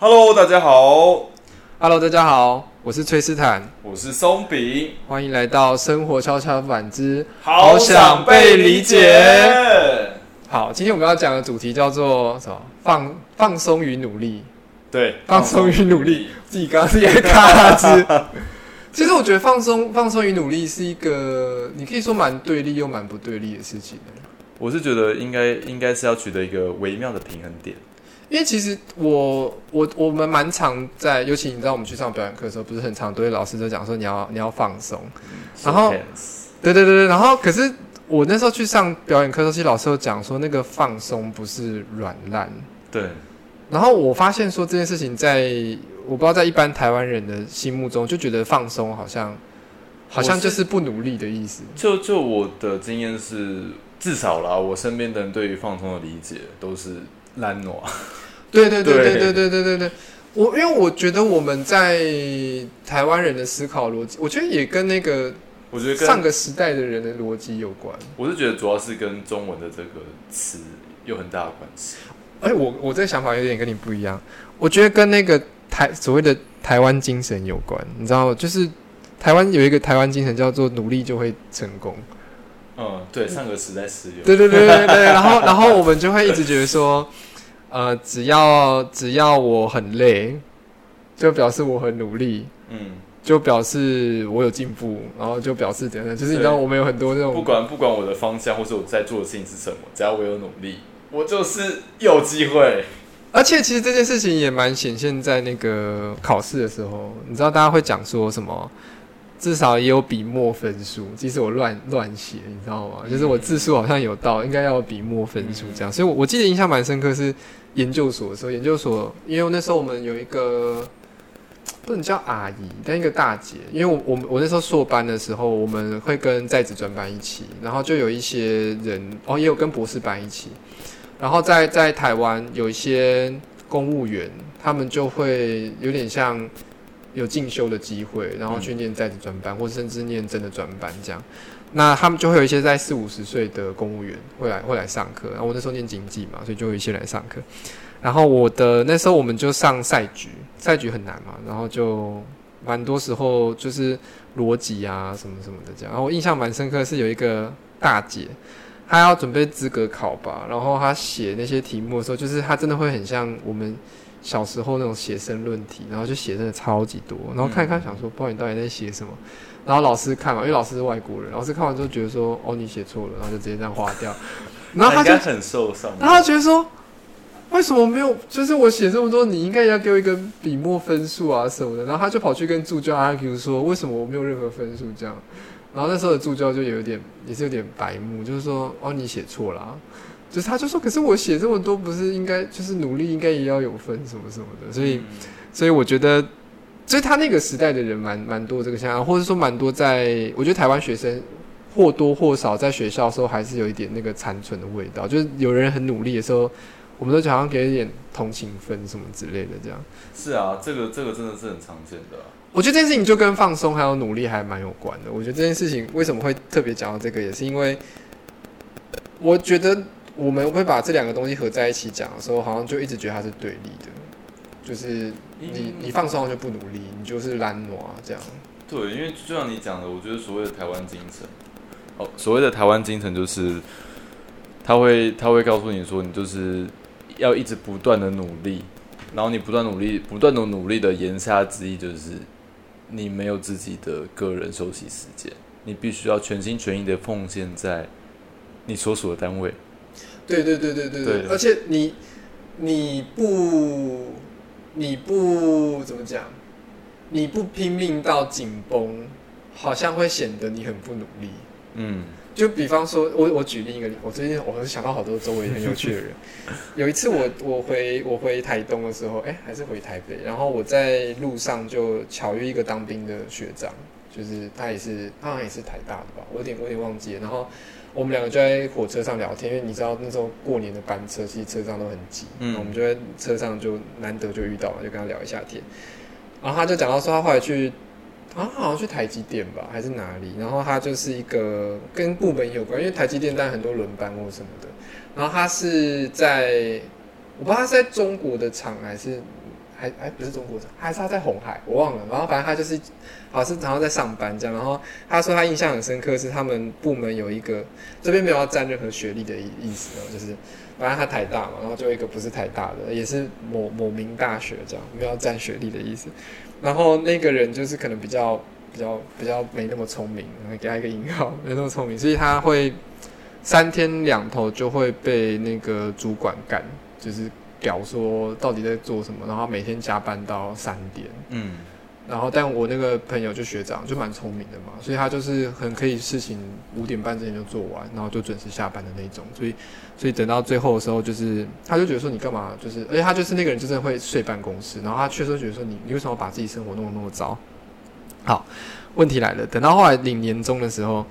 Hello，大家好，Hello，大家好，我是崔斯坦，我是松饼，欢迎来到生活悄悄反之好想被理解。好。今天我们要讲的主题叫做什么？放放松与努力。对，放松与努力，自己刚刚是也卡兹。其实我觉得放松、放松与努力是一个，你可以说蛮对立又蛮不对立的事情。我是觉得应该应该是要取得一个微妙的平衡点。因为其实我我我们蛮常在，尤其你知道我们去上表演课的时候，不是很常都会老师就讲说你要你要放松，然后对对对对，然后可是我那时候去上表演课的时候，其实老师有讲说那个放松不是软烂，对，然后我发现说这件事情在我不知道在一般台湾人的心目中就觉得放松好像好像就是不努力的意思。就就我的经验是，至少啦，我身边的人对于放松的理解都是懒惰。对对对对对对对对对对，我因为我觉得我们在台湾人的思考逻辑，我觉得也跟那个我觉得跟上个时代的人的逻辑有关。我是觉得主要是跟中文的这个词有很大的关系。哎，我我这个想法有点跟你不一样，我觉得跟那个台所谓的台湾精神有关。你知道，就是台湾有一个台湾精神叫做努力就会成功。嗯，对，上个时代适用。对对对对对，然后然后我们就会一直觉得说，呃，只要只要我很累，就表示我很努力，嗯，就表示我有进步，然后就表示怎样，就是你知道我们有很多那种不，管不管我的方向或是我在做的事情是什么，只要我有努力，我就是有机会。而且其实这件事情也蛮显现在那个考试的时候，你知道大家会讲说什么？至少也有笔墨分数，即使我乱乱写，你知道吗？就是我字数好像有到，应该要有笔墨分数这样。所以我，我记得印象蛮深刻是研究所的时候，研究所，因为那时候我们有一个不能叫阿姨，但一个大姐，因为我我我那时候硕班的时候，我们会跟在职专班一起，然后就有一些人哦，也有跟博士班一起，然后在在台湾有一些公务员，他们就会有点像有进修的机会，然后去念在职专班，或甚至念真的专班这样。那他们就会有一些在四五十岁的公务员会来会来上课，然后我那时候念经济嘛，所以就有一些来上课。然后我的那时候我们就上赛局，赛局很难嘛，然后就蛮多时候就是逻辑啊什么什么的这样。然后我印象蛮深刻是有一个大姐，她要准备资格考吧，然后她写那些题目的时候，就是她真的会很像我们小时候那种写生论题，然后就写真的超级多，然后看一看想说，不知道你到底在写什么。然后老师看嘛，因为老师是外国人，老师看完之后觉得说，哦，你写错了，然后就直接这样划掉。然后他就很受伤。然后他觉得说，为什么没有？就是我写这么多，你应该要给我一个笔墨分数啊什么的。然后他就跑去跟助教 argue 说，为什么我没有任何分数这样？然后那时候的助教就有点，也是有点白目，就是说，哦，你写错了啊、就是他就说，可是我写这么多，不是应该就是努力应该也要有分什么什么的。所以，嗯所以我觉得，所以他那个时代的人蛮蛮多这个现象，或者说蛮多在，我觉得台湾学生或多或少在学校的时候还是有一点那个残存的味道，就是有人很努力的时候，我们都好像给一点同情分什么之类的这样。是啊，这个这个真的是很常见的啊、我觉得这件事情就跟放松还有努力还蛮有关的。我觉得这件事情为什么会特别讲到这个，也是因为我觉得我们会把这两个东西合在一起讲的时候，好像就一直觉得它是对立的，就是你你放松就不努力，你就是懒惰啊这样。对，因为就像你讲的，我觉得所谓的台湾精神，哦，所谓的台湾精神就是，他会他会告诉你说，你就是要一直不断的努力，然后你不断努力，不断的努力的言下之意就是，你没有自己的个人休息时间，你必须要全心全意的奉献在你所属的单位。对对对对对对，而且你你不你不怎么讲，你不拼命到紧绷，好像会显得你很不努力。嗯就比方说，我我举另一个例，我最近我是想到好多周围很有趣的人。有一次我我回我回台东的时候，哎、还是回台北，然后我在路上就巧遇一个当兵的学长，就是他也是他好像也是台大的吧，我有点我有点忘记了。然后我们两个就在火车上聊天，因为你知道那时候过年的班车其实车上都很挤，嗯我们就在车上就难得就遇到了，就跟他聊一下天。然后他就讲到说他后来去啊，好像去台积电吧，还是哪里？然后他就是一个跟部门有关，因为台积电当然很多轮班或什么的。然后他是在，我不知道他是在中国的厂还是还还不是中国，还是他在红海，我忘了。然后反正他就是好像是然后在上班这样。然后他说他印象很深刻是他们部门有一个这边没有要占任何学历的意意思哦，就是反正他台大嘛，然后就一个不是台大的，也是某某名大学这样，没有占学历的意思。然后那个人就是可能比较比较比较没那么聪明，给他一个引号，没那么聪明，所以他会三天两头就会被那个主管干，就是表说到底在做什么，然后每天加班到三点。嗯，然后，但我那个朋友就学长就蛮聪明的嘛，所以他就是很可以事情五点半之前就做完，然后就准时下班的那种。所以，所以等到最后的时候，就是他就觉得说你干嘛？就是，而且他就是那个人，就是会睡办公室。然后他确实觉得说你，你为什么把自己生活弄得那么糟？好，问题来了，等到后来领年终的时候，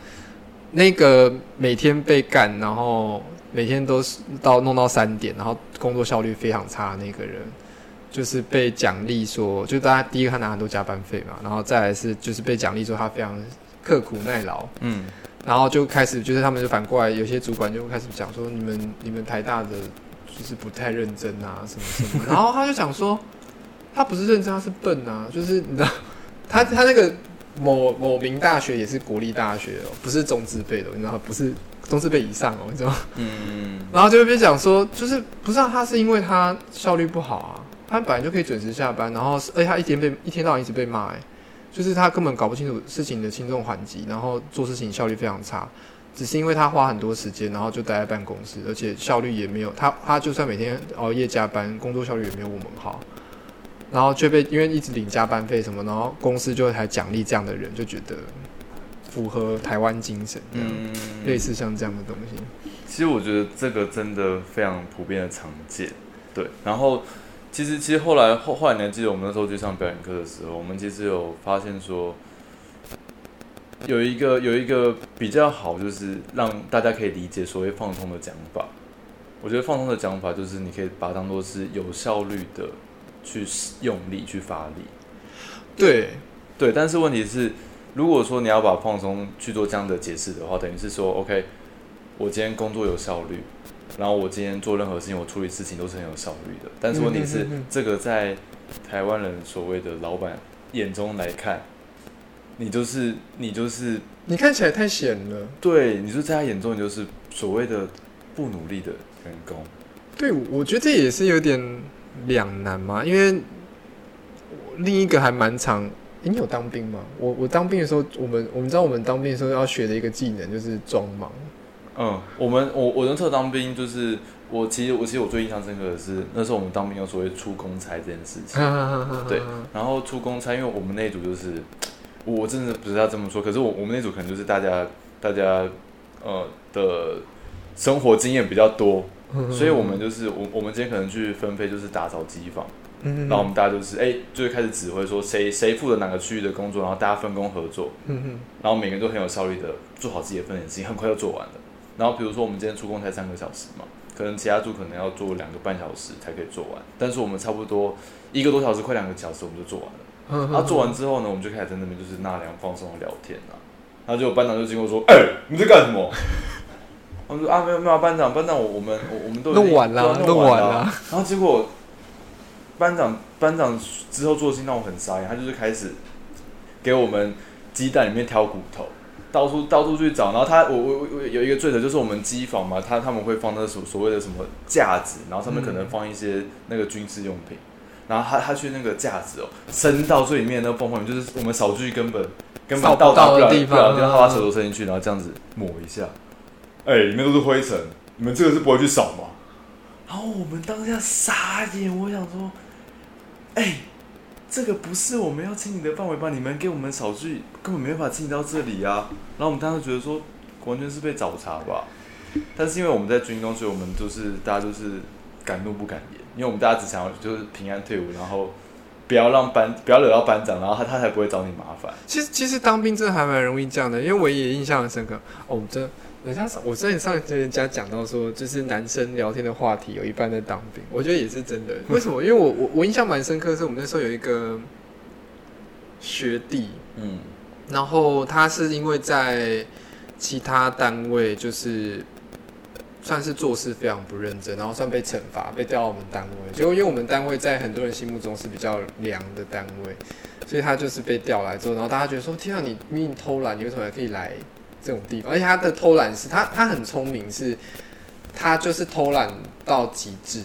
那个每天被干，然后每天都是到弄到三点，然后工作效率非常差的那个人。就是被奖励说，就大家第一个他拿很多加班费嘛，然后再来是就是被奖励说他非常刻苦耐劳，嗯，然后就开始就是他们就反过来，有些主管就开始讲说你们你们台大的就是不太认真啊什么什么，然后他就讲说他不是认真，他是笨啊，就是你知道 他他那个某某名大学也是国立大学哦，不是中资辈的，你知道不是中资辈以上哦，你知道，嗯，然后就会被讲说就是不是啊，他是因为他效率不好啊。他本来就可以准时下班，然后而且他一天被一天到晚一直被骂，哎，就是他根本搞不清楚事情的轻重缓急，然后做事情效率非常差，只是因为他花很多时间，然后就待在办公室，而且效率也没有他他就算每天熬夜加班，工作效率也没有我们好，然后却被因为一直领加班费什么，然后公司就还奖励这样的人，就觉得符合台湾精神，嗯，类似像这样的东西。其实我觉得这个真的非常普遍的常见，对，然后。其实，其实后来后后来，你还记得我们那时候去上表演课的时候，我们其实有发现说，有一个有一个比较好，就是让大家可以理解所谓放松的讲法。我觉得放松的讲法就是你可以把它当做是有效率的去用力去发力。对对，但是问题是，如果说你要把放松去做这样的解释的话，等于是说，OK，我今天工作有效率。然后我今天做任何事情，我处理事情都是很有效率的。但是问题是，这个在台湾人所谓的老板眼中来看，你就是你就是你看起来太闲了。对，你就在他眼中，你就是所谓的不努力的员工。对，我觉得这也是有点两难嘛，因为另一个还蛮长。你有当兵吗？我我当兵的时候，我们我们知道我们当兵的时候要学的一个技能就是装忙。嗯，我们我我人特当兵，就是我其实我其实我最印象深刻的是那时候我们当兵有所谓出公差这件事情，对，然后出公差，因为我们那组就是我真的不知道这么说，可是我我们那组可能就是大家大家呃的生活经验比较多，所以我们就是我我们今天可能去分配就是打扫机房，然后我们大家就是哎就是开始指挥说谁谁负责哪个区域的工作，然后大家分工合作，然后每个人都很有效率的做好自己的分内事情，很快就做完了。然后比如说我们今天出工才三个小时嘛，可能其他组可能要做两个半小时才可以做完，但是我们差不多一个多小时，快两个小时我们就做完了。然后做完之后呢，我们就开始在那边就是纳凉放松聊天啊。然后就有班长就经过说：“哎，你在干什么？” 我们说：“啊，没有没有，班长，班长，我我们我我们都弄完了，弄完了。”然后结果班长班长之后做的事让我很傻眼，他就是开始给我们鸡蛋里面挑骨头。到处到处去找，然后他我我我有一个罪责，就是我们机房嘛，他他们会放那所所谓的什么架子，然后上面可能放一些那个军事用品，然后他他去那个架子哦，伸到最里面那个缝缝里，就是我们扫具根本根本到达不了地方，然后他把手头伸进去，然后这样子抹一下，哎，里面都是灰尘，你们这个是不会去扫吗？然后我们当下傻眼，我想说，哎。这个不是我们要清理的范围吧？你们给我们扫去根本没办法清理到这里啊！然后我们当时觉得说，完全是被找茬吧。但是因为我们在军中，所以我们就是大家都是敢怒不敢言，因为我们大家只想要就是平安退伍，然后不要让班不要惹到班长，然后他他才不会找你麻烦。其实其实当兵真的还蛮容易这样的，因为我也印象很深刻。哦，这。人家我之前上人家讲到说，就是男生聊天的话题有一半在当兵，我觉得也是真的。为什么？因为我我我印象蛮深刻，是我们那时候有一个学弟，嗯，然后他是因为在其他单位就是算是做事非常不认真，然后算被惩罚，被调到我们单位。结果因为我们单位在很多人心目中是比较凉的单位，所以他就是被调来之后，然后大家觉得说：天啊，你明明偷懒，你为什么还可以来这种地方？而且他的偷懒是他他很聪明，是他就是偷懒到极致，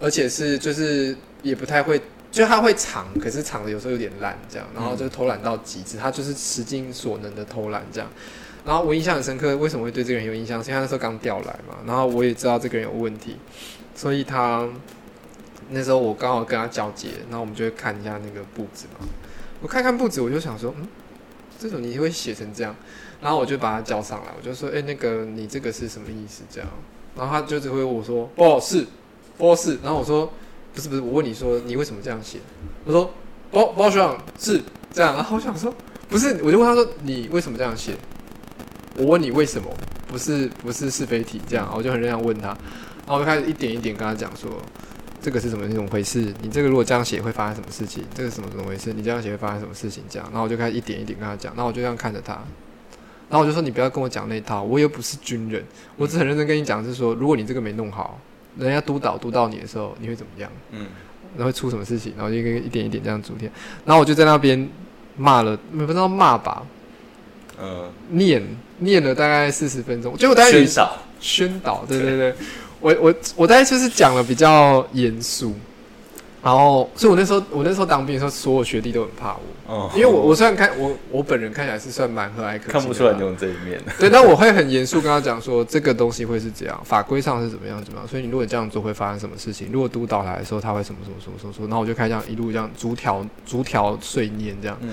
而且是就是也不太会。就他会藏，可是藏的有时候有点烂，这样，然后就偷懒到极致，他就是使尽所能的偷懒这样。然后我印象很深刻，为什么会对这个人有印象？是因为他那时候刚调来嘛，然后我也知道这个人有问题，所以他那时候我刚好跟他交接，然后我们就会看一下那个布置嘛。我看看布置，我就想说，嗯，这种你会写成这样，然后我就把他叫上来，我就说，哎，那个你这个是什么意思？这样，然后他就只会我说，不是，不是，然后我说。不是不是，我问你说你为什么这样写？我说包包学长是这样，然后我想说不是，我就问他说你为什么这样写？我问你为什么？不是不是是非题这样，我就很认真问他，然后我就开始一点一点跟他讲说这个是什么一种回事？你这个如果这样写会发生什么事情？这个什么怎么回事？你这样写会发生什么事情？这样，然后我就开始一点一点跟他讲，然后我就这样看着他，然后我就说你不要跟我讲那套，我又不是军人，我只很认真跟你讲是说，如果你这个没弄好。人家督导督到你的时候，你会怎么样？嗯，然后会出什么事情？然后就一点一点这样逐天，然后我就在那边骂了，不知道骂吧，呃，念念了大概四十分钟，结果大概宣导宣导，对对对，我我我大概就是讲了比较严肃。然后，所以我那时候，我那时候当兵的时候，所有学弟都很怕我，哦，因为我我虽然看我我本人看起来是算蛮和蔼可亲，看不出来你用这一面。对，但我会很严肃跟他讲说，这个东西会是这样，法规上是怎么样怎么样。所以你如果这样做会发生什么事情？如果督导来的时候他会什么什么什么什么说，然后我就开始这样一路这样逐条逐条碎念这样。嗯。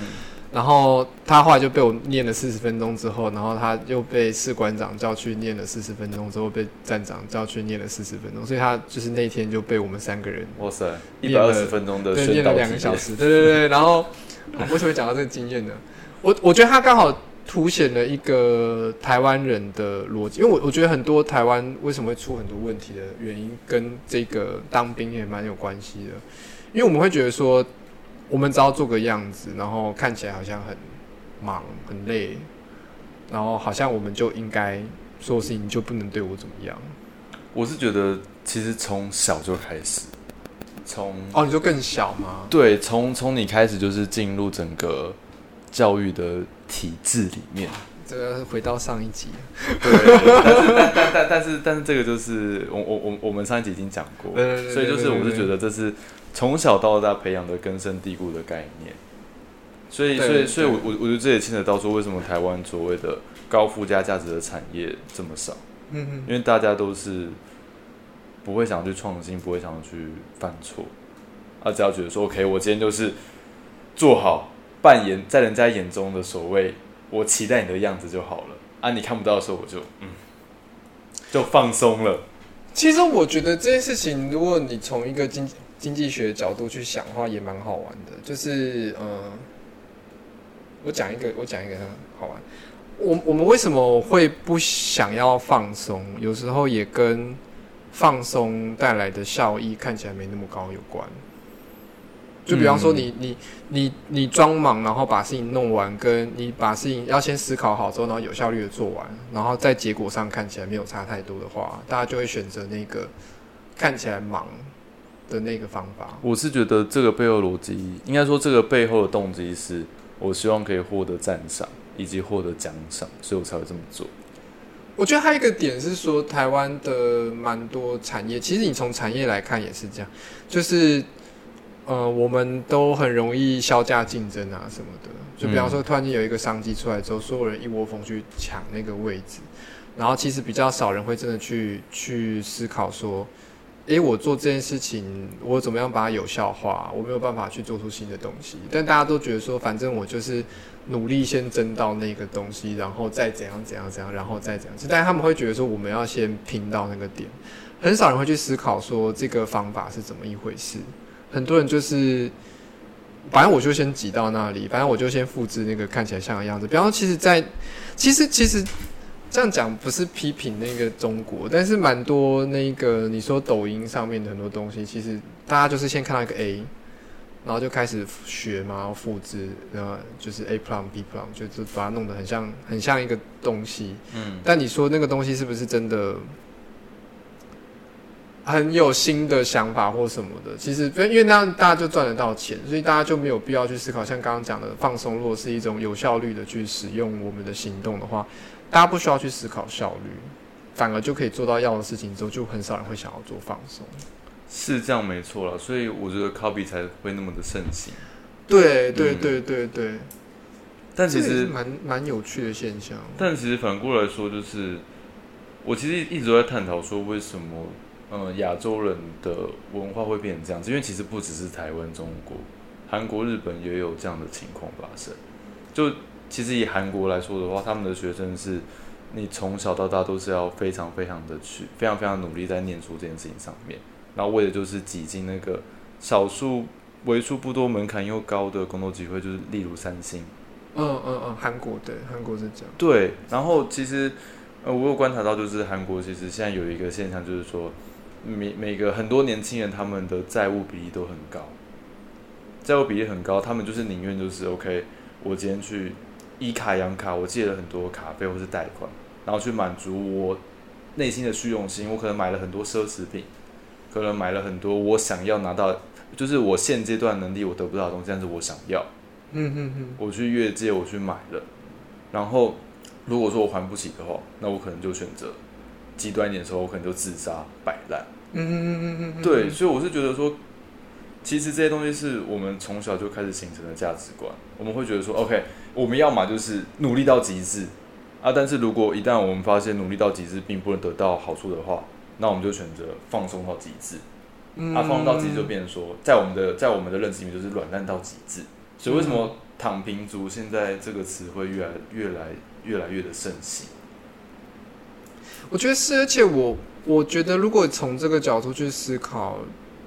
然后他后来就被我念了四十分钟之后，然后他又被士官长叫去念了四十分钟之后，被站长叫去念了四十分钟，所以他就是那天就被我们三个人哇塞一百二十分钟的对念了两个小时，对对对。然后为什么讲到这个经验呢？我我觉得他刚好凸显了一个台湾人的逻辑，因为我我觉得很多台湾为什么会出很多问题的原因，跟这个当兵也蛮有关系的，因为我们会觉得说。我们只要做个样子，然后看起来好像很忙很累，然后好像我们就应该所有事情就不能对我怎么样。我是觉得，其实从小就开始，从哦，你就更小吗？对，从从你开始就是进入整个教育的体制里面。这个回到上一集，对，但是但但但但是但是这个就是我我我我们上一集已经讲过，所以就是我是觉得这是。从小到大培养的根深蒂固的概念，所以，所以，所以我我我觉得这也牵扯到说，为什么台湾所谓的高附加价值的产业这么少？嗯嗯，因为大家都是不会想去创新，不会想去犯错，啊，只要觉得说，OK，我今天就是做好扮演在人家眼中的所谓我期待你的样子就好了，啊，你看不到的时候，我就嗯，就放松了。其实我觉得这件事情，如果你从一个经经济学角度去想的话，也蛮好玩的。就是，嗯，我讲一个，我讲一个好玩。我我们为什么会不想要放松？有时候也跟放松带来的效益看起来没那么高有关。就比方说，你你你你装忙，然后把事情弄完，跟你把事情要先思考好之后，然后有效率的做完，然后在结果上看起来没有差太多的话，大家就会选择那个看起来忙。的那个方法，我是觉得这个背后逻辑，应该说这个背后的动机是，我希望可以获得赞赏以及获得奖赏，所以我才会这么做。我觉得还有一个点是说，台湾的蛮多产业，其实你从产业来看也是这样，就是呃，我们都很容易销价竞争啊什么的。就比方说，突然间有一个商机出来之后，所有人一窝蜂去抢那个位置，然后其实比较少人会真的去去思考说。诶，我做这件事情，我怎么样把它有效化？我没有办法去做出新的东西，但大家都觉得说，反正我就是努力先争到那个东西，然后再怎样怎样怎样，然后再怎样。但是他们会觉得说，我们要先拼到那个点，很少人会去思考说这个方法是怎么一回事。很多人就是，反正我就先挤到那里，反正我就先复制那个看起来像的样子。比方说，其实，在其实其实。这样讲不是批评那个中国，但是蛮多那个你说抖音上面的很多东西，其实大家就是先看到一个 A，然后就开始学嘛，然后复制，然后就是 A plus B plus，就是把它弄得很像很像一个东西。嗯。但你说那个东西是不是真的很有新的想法或什么的，其实因为那样大家就赚得到钱，所以大家就没有必要去思考。像刚刚讲的放松，如果是一种有效率的去使用我们的行动的话，大家不需要去思考效率，反而就可以做到要的事情之后，就很少人会想要做放松。是这样没错了，所以我觉得 copy 才会那么的盛行。对对对对对，但其实蛮蛮有趣的现象。但其实反过来说，就是我其实一直都在探讨说为什么。嗯，亚洲人的文化会变成这样子，因为其实不只是台湾、中国、韩国、日本也有这样的情况发生。就其实以韩国来说的话，他们的学生是，你从小到大都是要非常非常的去，非常非常努力在念书这件事情上面，然后为的就是挤进那个少数为数不多门槛又高的工作机会，就是例如三星。嗯嗯嗯，韩国对，韩国是这样。对，然后其实呃，我有观察到，就是韩国其实现在有一个现象，就是说。每每个很多年轻人，他们的债务比例都很高，债务比例很高，他们就是宁愿就是 OK，我今天去以卡养卡，我借了很多卡费或是贷款，然后去满足我内心的虚荣心，我可能买了很多奢侈品，可能买了很多我想要拿到，就是我现阶段能力我得不到的东西，但是我想要，嗯嗯嗯，我去越界，我去买了，然后如果说我还不起的话，那我可能就选择。极端一点的时候，我可能就自杀摆烂。嗯嗯嗯嗯嗯，对，所以我是觉得说，其实这些东西是我们从小就开始形成的价值观。我们会觉得说，OK，我们要么就是努力到极致啊，但是如果一旦我们发现努力到极致并不能得到好处的话，那我们就选择放松到极致。啊，放松到极致就变成说，在我们的在我们的认知里面就是软烂到极致。所以为什么躺平族现在这个词会越来越来越来越的盛行？我觉得是，而且我我觉得，如果从这个角度去思考，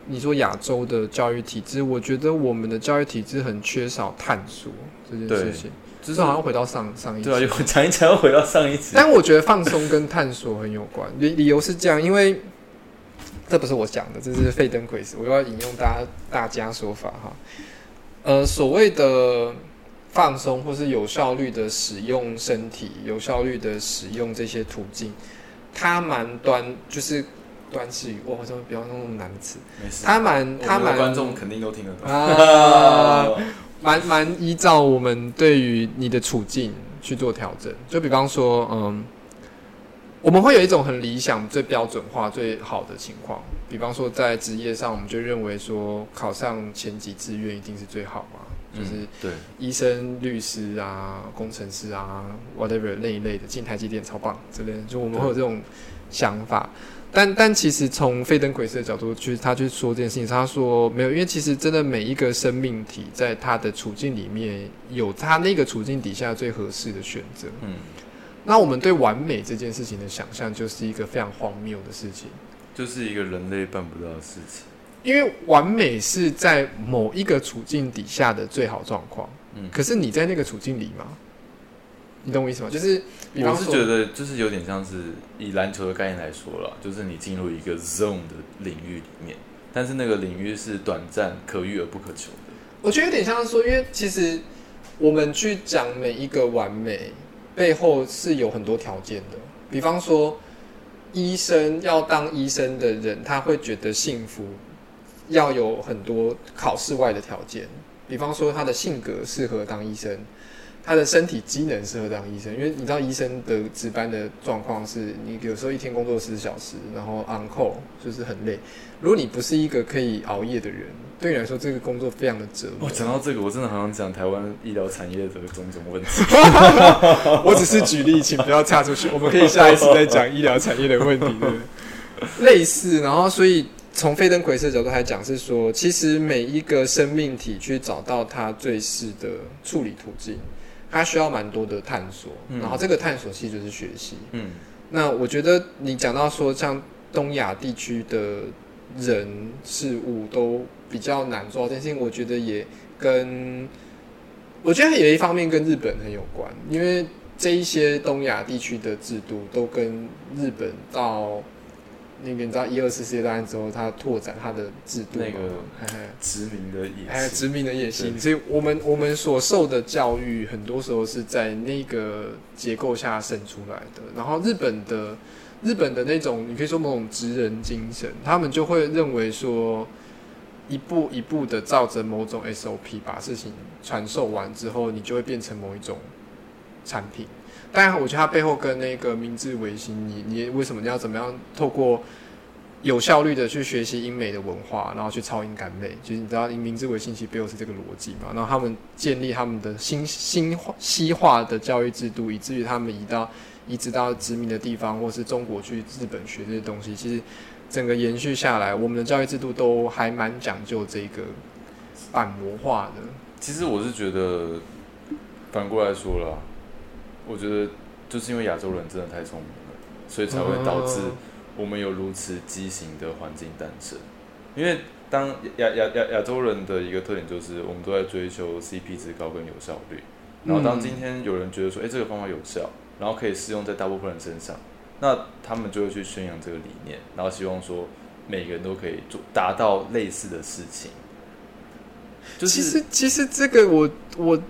你说亚洲的教育体制，我觉得我们的教育体制很缺少探索这件事情。只是好像回到上上一对啊，又讲一讲又回到上一次。但我觉得放松跟探索很有关，理理由是这样，因为这不是我讲的，这是费登奎斯，我要引用大家大家说法哈。呃，所谓的。放松或是有效率的使用身体，有效率的使用这些途径，它蛮端，就是端式语，我好像不要用那么难词。没事，它蛮，他蛮，观众肯定都听得懂。啊，蛮蛮依照我们对于你的处境去做调整。就比方说，嗯，我们会有一种很理想、最标准化、最好的情况。比方说，在职业上，我们就认为说，考上前几志愿一定是最好嘛。就是对医生、律师啊、工程师啊，whatever 那一类的进台积电超棒之类的，就我们会有这种想法。但但其实从费登奎斯的角度去，他去说这件事情，他说没有，因为其实真的每一个生命体在他的处境里面有他那个处境底下最合适的选择。嗯，那我们对完美这件事情的想象，就是一个非常荒谬的事情，就是一个人类办不到的事情。因为完美是在某一个处境底下的最好状况，嗯，可是你在那个处境里吗？你懂我意思吗？就是，我是觉得就是有点像是以篮球的概念来说了，就是你进入一个 zone 的领域里面，但是那个领域是短暂、可遇而不可求的。我觉得有点像是说，因为其实我们去讲每一个完美背后是有很多条件的，比方说，医生要当医生的人，他会觉得幸福。要有很多考试外的条件，比方说他的性格适合当医生，他的身体机能适合当医生。因为你知道医生的值班的状况是，你有时候一天工作十小时，然后 on call 就是很累。如果你不是一个可以熬夜的人，对你来说这个工作非常的折磨。讲到这个，我真的好想讲台湾医疗产业的种种问题。我只是举例，请不要插出去。我们可以下一次再讲医疗产业的问题。类似，然后所以。从费登奎斯的角度来讲，是说，其实每一个生命体去找到它最适的处理途径，它需要蛮多的探索。然后这个探索其实就是学习。嗯，那我觉得你讲到说，像东亚地区的人事物都比较难做到这件事情，我觉得也跟我觉得有一方面跟日本很有关，因为这一些东亚地区的制度都跟日本到。那个你知道一二次世界大战之后，他拓展他的制度，那个殖民的野心，殖民的野心。所以，我们我们所受的教育，很多时候是在那个结构下生出来的。然后，日本的日本的那种，你可以说某种职人精神，他们就会认为说，一步一步的照着某种 SOP 把事情传授完之后，你就会变成某一种产品。当然，我觉得它背后跟那个明治维新，你你为什么你要怎么样透过有效率的去学习英美的文化，然后去超英赶美？就是你知道，明治维新其实背后是这个逻辑嘛。然后他们建立他们的新新西化的教育制度，以至于他们移到移植到殖民的地方，或是中国去日本学这些东西，其实整个延续下来，我们的教育制度都还蛮讲究这个板模化的。其实我是觉得，反过来说了，我觉得就是因为亚洲人真的太聪明了，所以才会导致我们有如此畸形的环境诞生。因为当亚亚亚亚洲人的一个特点就是，我们都在追求 CP 值高跟有效率。然后当今天有人觉得说，哎、这个方法有效，然后可以适用在大部分人身上，那他们就会去宣扬这个理念，然后希望说每个人都可以做达到类似的事情。就是其实其实这个我我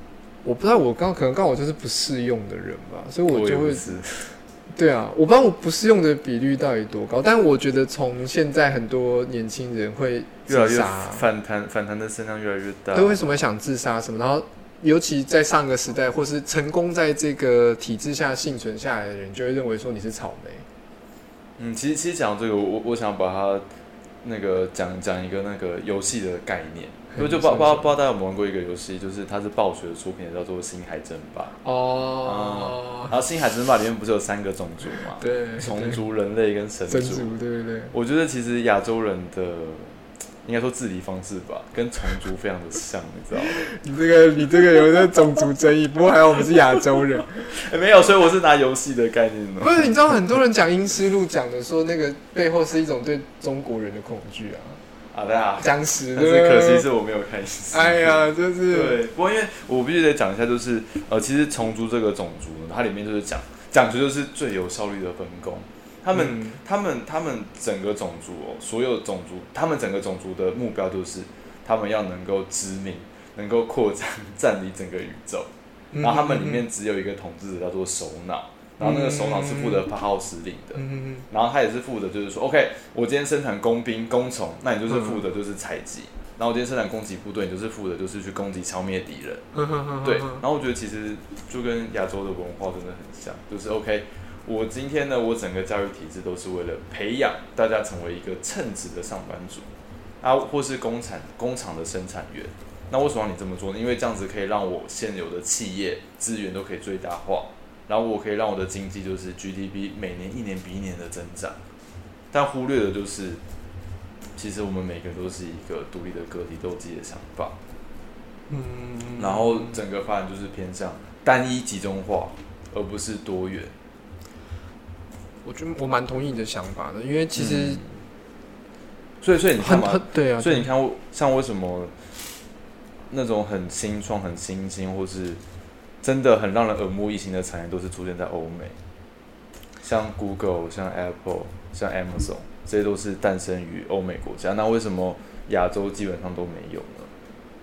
我不知道，我刚可能刚好就是不适用的人吧，所以我就会 对啊，我不知道我不适用的比率到底多高，但我觉得从现在很多年轻人会越来越反弹，反弹的声量越来越大。对，为什么想自杀什么？然后尤其在上个时代，或是成功在这个体制下幸存下来的人，就会认为说你是草莓。嗯，其实其实讲这个，我我我想把它那个讲讲一个那个游戏的概念，因为就不知道不知道不知道大家有没有玩过一个游戏，就是它是暴雪的出品的，叫做《星海争霸》。哦，然后《星海争霸》里面不是有三个种族嘛？对，虫族、人类跟神族。神族，对对对。我觉得其实亚洲人的应该说治理方式吧，跟虫族非常的像，你知道吗？你这个你这个有那种族争议，不过还好我们是亚洲人。欸没有，所以我是拿游戏的概念不哦。是，你知道很多人讲阴思路，讲的说那个背后是一种对中国人的恐惧啊，好的啊，僵尸。但是可惜是我没有开始。哎呀，就是对，不过因为我必须得讲一下，就是呃，其实虫族这个种族呢，它里面就是讲讲究就是最有效率的分工。他们、嗯他们他们整个种族哦，所有种族，他们整个种族的目标就是他们要能够殖民，能够扩张占领整个宇宙。然后他们里面只有一个统治者叫做首脑，然后那个首脑是负责发号施令的。然后他也是负责，就是说，OK，我今天生产工兵、工虫，那你就是负责就是采集；然后我今天生产攻击部队，你就是负责就是去攻击、消灭敌人。嗯，对，然后我觉得其实就跟亚洲的文化真的很像，就是 OK，我今天呢，我整个教育体制都是为了培养大家成为一个称职的上班族啊，或是工厂工厂的生产员。那为什么你这么做呢？因为这样子可以让我现有的企业资源都可以最大化，然后我可以让我的经济就是 GDP 每年一年比一年的增长。但忽略的就是，其实我们每个人都是一个独立的个体，都有自己的想法。嗯，然后整个发展就是偏向单一集中化，而不是多元。我觉得我蛮同意你的想法的，因为其实嗯所以所以你看嘛对啊，所以你看像为什么那种很新创、很新兴，或是真的很让人耳目一新的产业，都是出现在欧美，像 Google、像 Apple、像 Amazon，这些都是诞生于欧美国家。那为什么亚洲基本上都没有呢？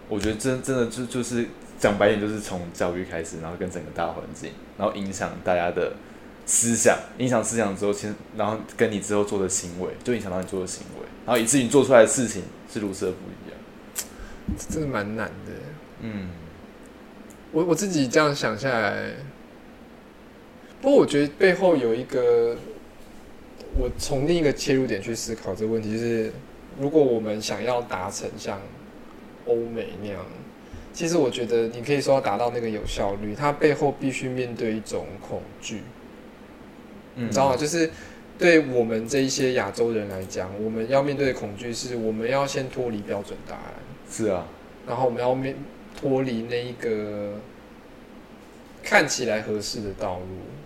我觉得真真的就就是讲白点，就是从教育开始，然后跟整个大环境，然后影响大家的思想，影响思想之后，先然后跟你之后做的行为，就影响到你做的行为，然后以至于你做出来的事情是如此的不一样。真的蛮难的。嗯，我我自己这样想下来，不过我觉得背后有一个，我从另一个切入点去思考这个问题，就是如果我们想要达成像欧美那样，其实我觉得你可以说要达到那个有效率，它背后必须面对一种恐惧，你你知道吗？就是对我们这一些亚洲人来讲，我们要面对的恐惧是我们要先脱离标准答案。是啊，然后我们要面脱离那一个看起来合适的道路，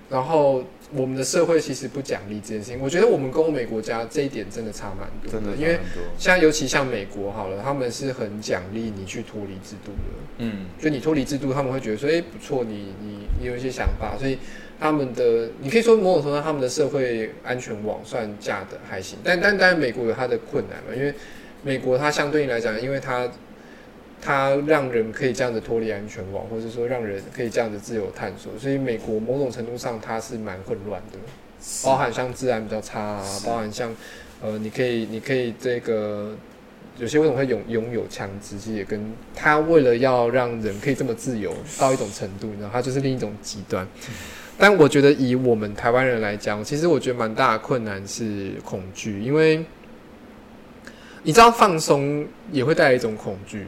然后我们的社会其实不奖励这件事情。我觉得我们跟欧美国家这一点真的差蛮多真的因为差很多。像尤其像美国好了，他们是很奖励你去脱离制度的。嗯就你脱离制度，他们会觉得说，哎、不错，你你你有一些想法，所以他们的你可以说某种程度上他们的社会安全网算架的还行，但但当然美国有它的困难嘛，因为美国它相对应来讲，因为它它让人可以这样子脱离安全网，或者说让人可以这样子自由探索，所以美国某种程度上它是蛮混乱的。包含像治安比较差啊，包含像呃，你可以你可以这个有些为什么会拥拥有枪支，其实也跟他为了要让人可以这么自由到一种程度，你知道，它就是另一种极端。但我觉得以我们台湾人来讲，其实我觉得蛮大的困难是恐惧，因为你知道放松也会带来一种恐惧，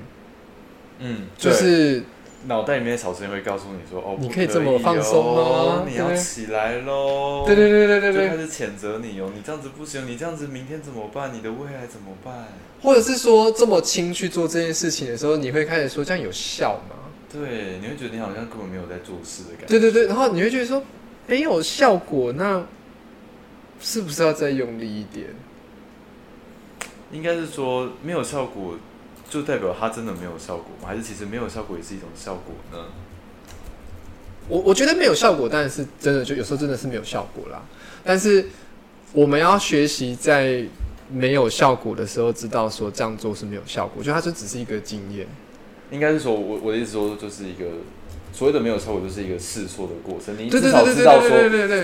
嗯，就是脑袋里面的小声音会告诉你说：“哦，你可以这么放松吗哦你要起来喽！”对对对对对对就开始谴责你哦，你这样子不行，你这样子明天怎么办？你的未来怎么办？或者是说这么轻去做这件事情的时候，你会开始说这样有效吗？对，你会觉得你好像根本没有在做事的感觉。对对对，然后你会觉得说没有效果，那是不是要再用力一点？应该是说没有效果，就代表它真的没有效果吗？还是其实没有效果也是一种效果呢？我我觉得没有效果，但是真的就有时候真的是没有效果啦。但是我们要学习在没有效果的时候，知道说这样做是没有效果，我觉得它就只是一个经验。应该是说，我我的意思说，就是一个所谓的没有效果，就是一个试错的过程。你至少知道说。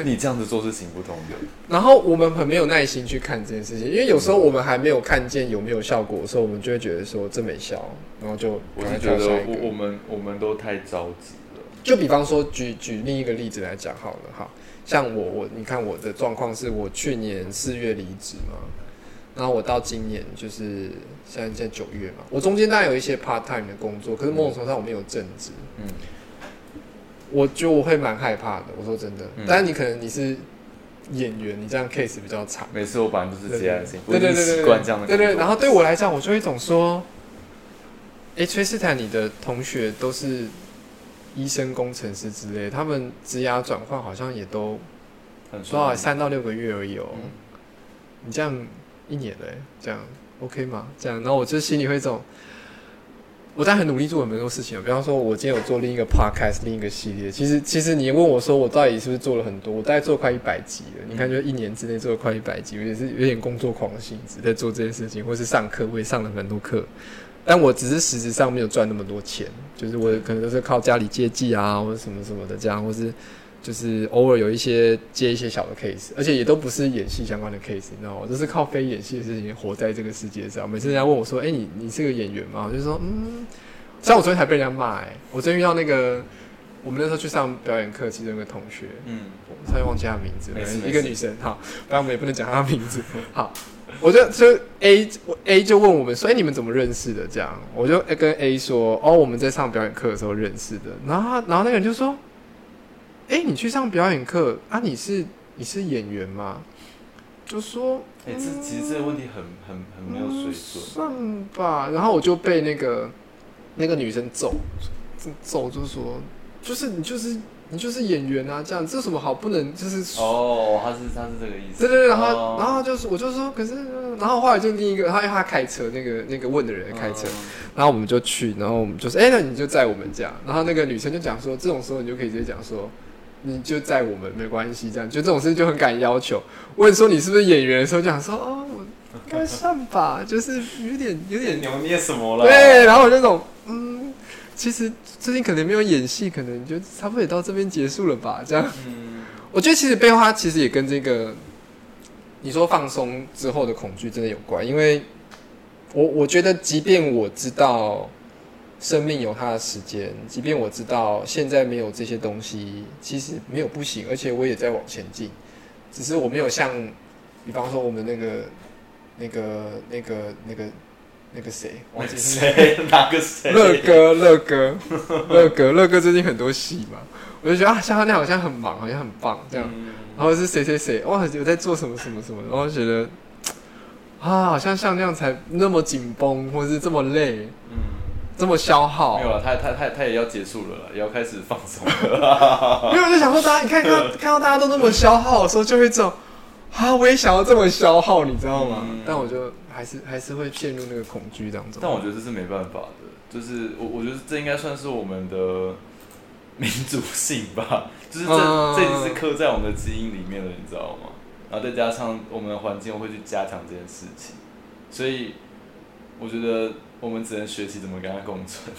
你这样子做是行不通的。然后我们很没有耐心去看这件事情，因为有时候我们还没有看见有没有效果的时候，我们就会觉得说这没效，然后就我是觉得我我们我们都太着急了。就比方说举举另一个例子来讲好了哈，像我我你看我的状况是我去年四月离职嘛，然后我到今年就是现在现在九月嘛，我中间当然有一些 part time 的工作，可是某种程度上我没有正职，嗯，我觉得我会蛮害怕的。我说真的，嗯但是你可能你是演员，你这样 case 比较长。每次我本来就是接案性，我对对对对对，习惯这样的对对，然后对我来讲，我就有一种说，哎，崔斯坦，你的同学都是医生、工程师之类，他们职涯转换好像也都多少。三到六个月而已哦。嗯你这样一年嘞，这样 OK 吗？这样，然后我就心里会这种，我在很努力做很多事情。比方说，我今天有做另一个 podcast，另一个系列。其实，其实你问我说，我到底是不是做了很多？我大概做快一百集了。你看，就一年之内做了快一百集，我也是有点工作狂的性质在做这件事情，或是上课，我也上了很多课。但我只是实质上没有赚那么多钱，就是我可能都是靠家里接济啊，或者什么什么的这样，或是就是偶尔有一些接一些小的 case，而且也都不是演戏相关的 case，你知道吗？就是靠非演戏的事情活在这个世界上。每次人家问我说：“哎、你你是个演员吗？”我就说：“嗯。”像我昨天才被人家骂哎、我昨天遇到那个我们那时候去上表演课，其中一个同学，嗯，我差点忘记他名字一个女生。好，当然我们也不能讲她名字。好，我就就 A 我 A 就问我们说：“哎、你们怎么认识的？”这样，我就跟 A 说：“哦，我们在上表演课的时候认识的。”然后，然后那个人就说：“哎、你去上表演课啊？你是你是演员吗？”就说哎、这其实这个问题很很很没有水准。算吧。然后我就被那个那个女生揍，揍就是说，就是你就是你就是演员啊，这样这有什么好不能就是哦，他是他是这个意思。对对对，然后、哦然后就是我就说，可是然后后来就另一个，他他开车，那个那个问的人开车，嗯然后我们就去，然后我们就说，哎、那你就载我们这样。然后那个女生就讲说，这种时候你就可以直接讲说，你就在我们没关系，这样就这种事就很敢要求。问说你是不是演员的时候，就想说，哦，我应该算吧，就是有点有点扭捏什么了？对，然后我那种，嗯，其实最近可能没有演戏，可能就差不多也到这边结束了吧，这样。嗯，我觉得其实背后它其实也跟这个你说放松之后的恐惧真的有关，因为我我觉得，即便我知道生命有它的时间，即便我知道现在没有这些东西，其实没有不行，而且我也在往前进，只是我没有像，比方说我们那个那个那个那个那个谁，忘记是谁？哪个谁？乐哥，乐哥，乐哥，乐哥最近很多戏嘛，我就觉得啊，像他那样好像很忙，好像很棒这样。嗯然后是谁谁谁，哇，有在做什么什么什么，然后觉得啊，好像像那样才那么紧绷，或是这么累，嗯，这么消耗没。有了，他他他他也要结束了啦，也要开始放松了。因为我就想说，大家你看看到 看到大家都那么消耗的时候，就会这种啊，我也想要这么消耗，你知道吗？嗯但我就还是还是会陷入那个恐惧当中。但我觉得这是没办法的，就是我我觉得这应该算是我们的民族性吧，就是这、嗯这已经是刻在我们的基因里面了，你知道吗？然后再加上我们的环境会去加强这件事情，所以我觉得我们只能学习怎么跟它共存。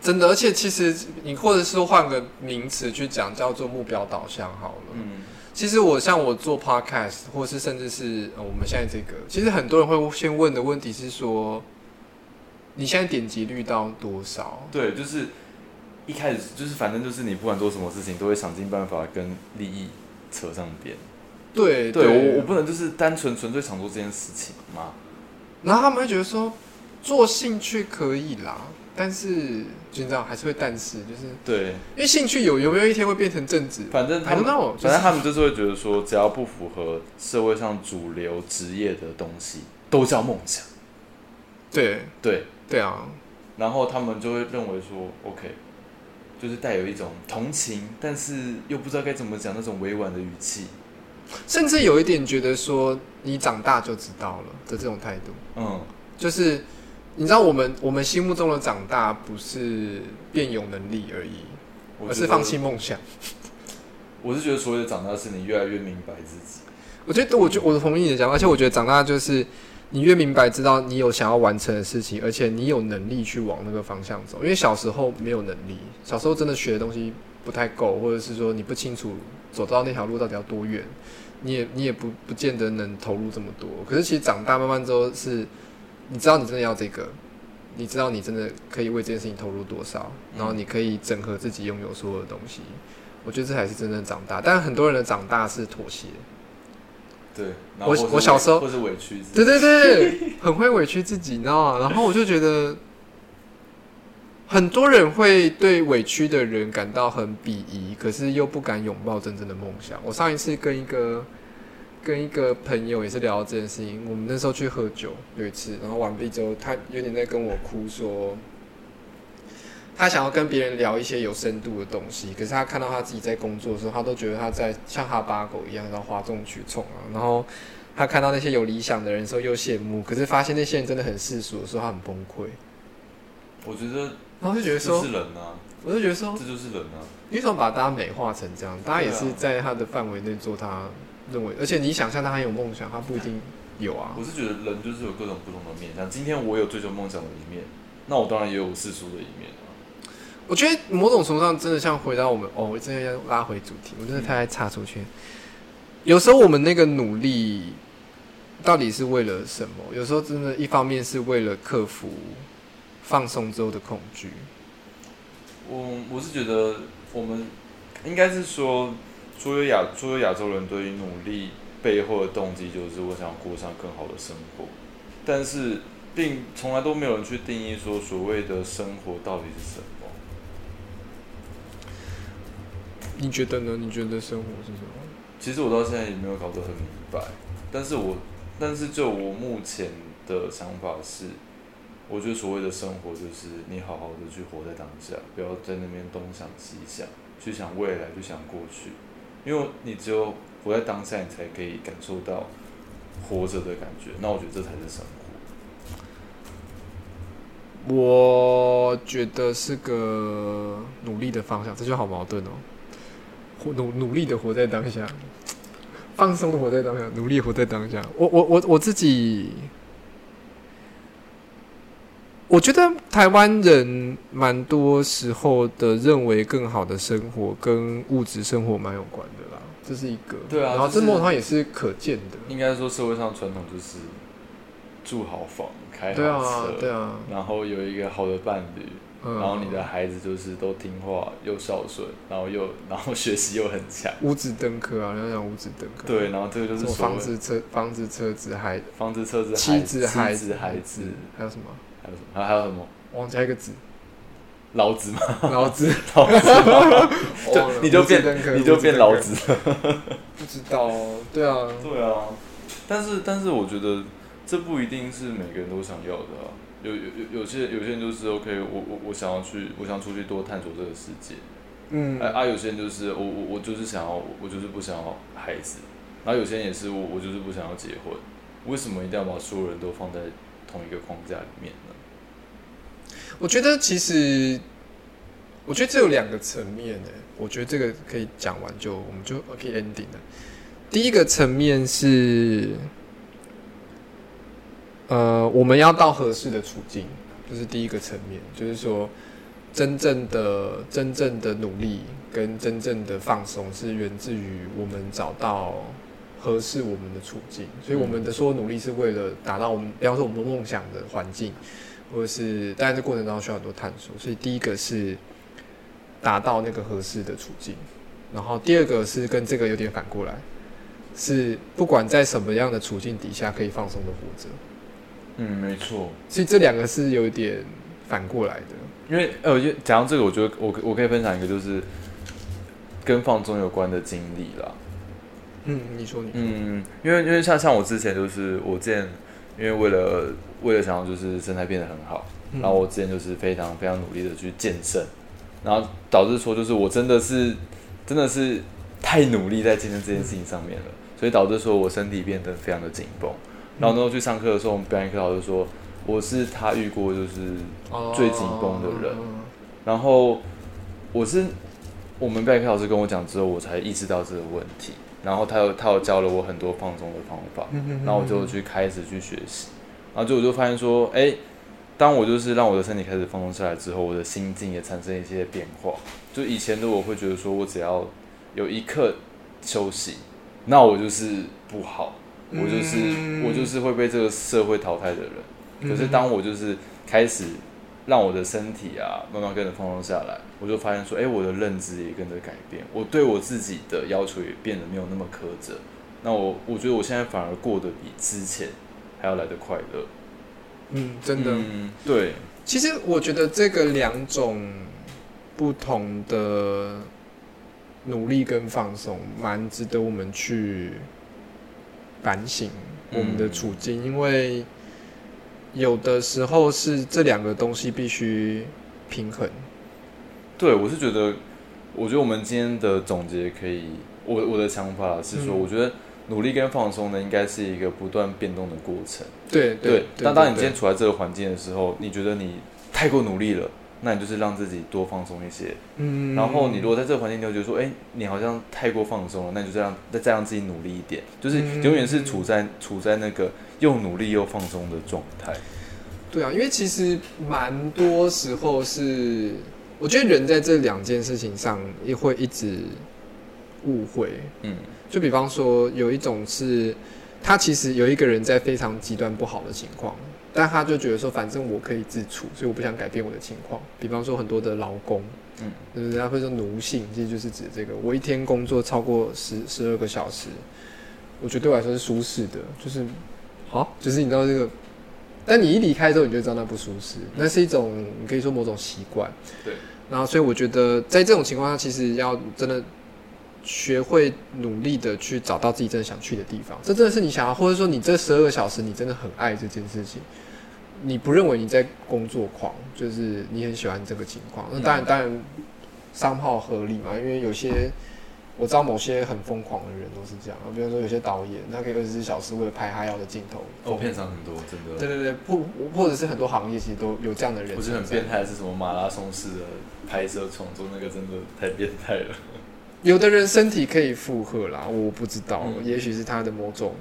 真的，而且其实你或者是换个名词去讲，叫做目标导向好了。嗯，其实我像我做 podcast，或是甚至是、呃、我们现在这个，其实很多人会先问的问题是说，你现在点击率到多少？对，就是一开始就是反正就是你不管做什么事情，都会想尽办法跟利益扯上边。对对我我不能就是单纯纯粹想做这件事情嘛。然后他们会觉得说，做兴趣可以啦，但是就你知道还是会但是就是对，因为兴趣有有没有一天会变成正职？反正他们反正他们就是会觉得说，只要不符合社会上主流职业的东西，都叫梦想。对对，对啊，然后他们就会认为说，OK，就是带有一种同情，但是又不知道该怎么讲那种委婉的语气。甚至有一点觉得说你长大就知道了的这种态度，嗯，就是你知道我们我们心目中的长大不是变有能力而已，而是放弃。梦想。我是觉得所谓的长大，是你越来越明白自己。我觉得我觉我同意你的讲法，而且我觉得长大就是你越明白知道你有想要完成的事情，而且你有能力去往那个方向走。因为小时候没有能力，小时候真的学的东西不太够，或者是说你不清楚走到那条路到底要多远，你也你也不不见得能投入这么多。可是其实长大慢慢之后是，你知道你真的要这个，你知道你真的可以为这件事情投入多少，然后你可以整合自己拥有所有的东西。我觉得这才是真正长大，但很多人的长大是妥协。对，我我小时候委或是委屈自己。对对对，很会委屈自己，你知道吗？然后我就觉得，很多人会对委屈的人感到很鄙夷，可是又不敢拥抱真正的梦想。我上一次跟一个跟一个朋友也是聊到这件事情，我们那时候去喝酒有一次，然后完毕之后，他有点在跟我哭说。他想要跟别人聊一些有深度的东西，可是他看到他自己在工作的时候，他都觉得他在像哈巴狗一样，然后哗众取宠啊。然后他看到那些有理想的人的时候又羡慕，可是发现那些人真的很世俗的时候，他很崩溃。我觉得然后就觉得这说是，人啊，我就觉得说，这就是人啊。你怎么把大家美化成这样？大家也是在他的范围内做他认为，而且你想象他很有梦想，他不一定有啊我。是觉得人就是有各种不同的面向。今天我有追求梦想的一面，那我当然也有世俗的一面啊。我觉得某种程度上真的像回到我们哦，我真的要拉回主题，我真的太爱插出去。有时候我们那个努力到底是为了什么？有时候真的，一方面是为了克服放松之后的恐惧。我我是觉得我们应该是说，所有亚所有亚洲人对于努力背后的动机就是我想过上更好的生活，但是并从来都没有人去定义说所谓的生活到底是什么。你觉得呢？你觉得生活是什么？其实我到现在也没有搞得很明白，但是我但是就我目前的想法是，我觉得所谓的生活就是你好好的去活在当下，不要在那边东想西想，去想未来，去想过去，因为你只有活在当下，你才可以感受到活着的感觉。那我觉得这才是生活。我觉得是个努力的方向，这就好矛盾哦。活努努力的活在当下，放松的活在当下，努力活在当下。我我我我自己，我觉得台湾人蛮多时候的认为更好的生活跟物质生活蛮有关的啦，这是一个。然后对啊然后这某种上也是可见的。应该说社会上传统就是住好房、开好对啊车，，对啊，然后有一个好的伴侣，嗯。然后你的孩子就是都听话又孝顺，然后又 然后学习又很强，五子登科啊，要讲五子登科。对，然后这个就是房子、车、房子、车子、孩房子、车子、妻孩子、孩子、孩子，还有什么？还有什么？还还有什么？忘记还有一个字，老子吗，老子。老子 就你就变你就变老。子，不知道哦，对啊，对啊。但是但是我觉得这不一定是每个人都想要的啊。有有有有些有些人就是 OK，我我我想要去，我想出去多探索这个世界。嗯啊啊，有些人就是我我我就是想要，我就是不想要孩子，然后有些人也是我我就是不想要结婚，为什么一定要把所有人都放在同一个框架里面呢？我觉得其实，我觉得这有两个层面呢。我觉得这个可以讲完就我们就可以 ending 了。第一个层面是，呃，我们要到合适的处境，这是第一个层面，就是说，真正的真正的努力跟真正的放松是源自于我们找到合适我们的处境，所以我们的所有努力是为了达到我们，比方说我们梦想的环境，或者是，但这过程当中需要很多探索。所以第一个是达到那个合适的处境，然后第二个是跟这个有点反过来，是不管在什么样的处境底下可以放松的活着。嗯，没错。所以这两个是有点反过来的。因为呃，我觉得讲到这个，我觉得我我可以分享一个就是跟放纵有关的经历啦。嗯，你说你嗯，因为因为像像我之前就是我之前因为为了为了想要就是身材变得很好，嗯然后我之前就是非常非常努力的去健身，然后导致说就是我真的是真的是太努力在健身这件事情上面了，所以导致说我身体变得非常的紧绷。然后那时候去上课的时候，我们表演课老师说我是他遇过就是最紧绷的人哦然后我是我们表演课老师跟我讲之后，我才意识到这个问题。然后他又他又教了我很多放松的方法，嗯然后我就去开始去学习，然后就我就发现说，哎，当我就是让我的身体开始放松下来之后，我的心境也产生一些变化。就以前的我会觉得说我只要有一刻休息，那我就是不好，我就是、嗯。我就是会被这个社会淘汰的人。嗯可是当我就是开始让我的身体啊慢慢跟着放松下来，我就发现说，哎、我的认知也跟着改变，我对我自己的要求也变得没有那么苛责。那我我觉得我现在反而过得比之前还要来得快乐。嗯，真的。嗯，对，其实我觉得这个两种不同的努力跟放松，蛮值得我们去反省我们的处境，因为有的时候是这两个东西必须平衡。对我是觉得，我觉得我们今天的总结可以，我我的想法是说，嗯我觉得努力跟放松呢，应该是一个不断变动的过程。对对，当当你今天处在这个环境的时候，你觉得你太过努力了，那你就是让自己多放松一些。嗯然后你如果在这个环境，你就觉得说，哎、你好像太过放松了，那你就这样再再让自己努力一点，就是嗯永远是处在处在那个又努力又放松的状态。对啊，因为其实蛮多时候是，我觉得人在这两件事情上也会一直误会。嗯就比方说，有一种是，他其实有一个人在非常极端不好的情况，但他就觉得说，反正我可以自处，所以我不想改变我的情况。比方说，很多的劳工，嗯，人家会说奴性，其实就是指这个。我一天工作超过十十二个小时，我觉得对我来说是舒适的，就是好，就是你知道这个。但你一离开之后，你就知道那不舒适，那是一种你可以说某种习惯。对。然后，所以我觉得在这种情况下，其实要真的学会努力的去找到自己真的想去的地方，这真的是你想要，或者说你这十二个小时你真的很爱这件事情，你不认为你在工作狂，就是你很喜欢这个情况。那当然，当然商号合理嘛，因为有些我知道某些很疯狂的人都是这样，比如说有些导演，他可以二十四小时为了拍他要的镜头，哦，片场很多，真的。对对对，或或者是很多行业其实都有这样的人，不是很变。态，是什么马拉松式的拍摄创作，那个真的太变态了。有的人身体可以负荷啦，我不知道，嗯也许是他的某种。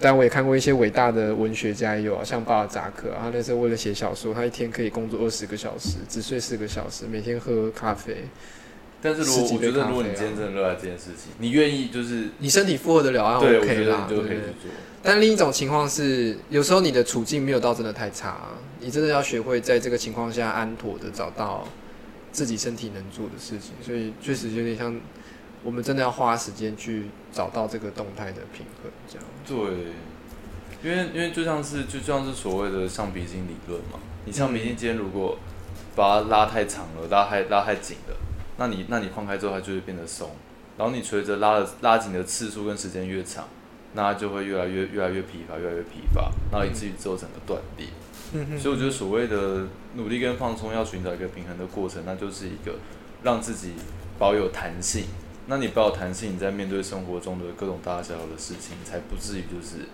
但我也看过一些伟大的文学家，也有啊，像巴尔扎克啊，他那时候为了写小说，他一天可以工作二十个小时，只睡四个小时，每天喝咖啡。但是如果我觉得，如果你今天真的热爱这件事情，你愿意就是你身体负荷得了啊对，我觉，OK 啦，得你就可以对去做。但另一种情况是，有时候你的处境没有到真的太差、你真的要学会在这个情况下安妥的找到自己身体能做的事情，所以确实有点像我们真的要花时间去找到这个动态的平衡，这样。对，因为因为就像是就像是所谓的橡皮筋理论嘛，你橡皮筋今天如果把它拉太长了，拉太拉太紧了，那你那你放开之后它就会变得松，然后你随着拉的拉紧的次数跟时间越长，那它就会越来越越来越疲乏，越来越疲乏，然后以至于之后整个断裂。嗯所以我觉得所谓的努力跟放松要寻找一个平衡的过程，那就是一个让自己保有弹性。那你保有弹性，你在面对生活中的各种大大小小的事情，才不至于就是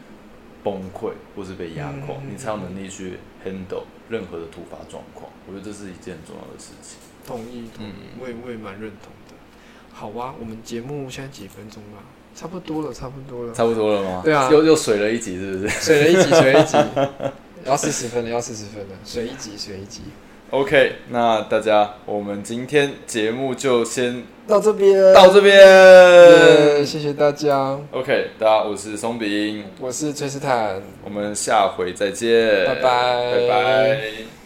崩溃或是被压垮，嗯你才有能力去 handle 任何的突发状况。我觉得这是一件很重要的事情。同意同意我也我也蛮认同的。好啊我们节目现在几分钟啊差不多了差不多了。差不多了吗？对啊。又又水了一集是不是？水了一集 水了一集。要四十分了要四十分了。水一集水一集。Ok 那大家我们今天节目就先到这边。到这边。谢谢大家。Ok 大家我是松饼。我是崔斯坦。我们下回再见。拜拜。拜拜。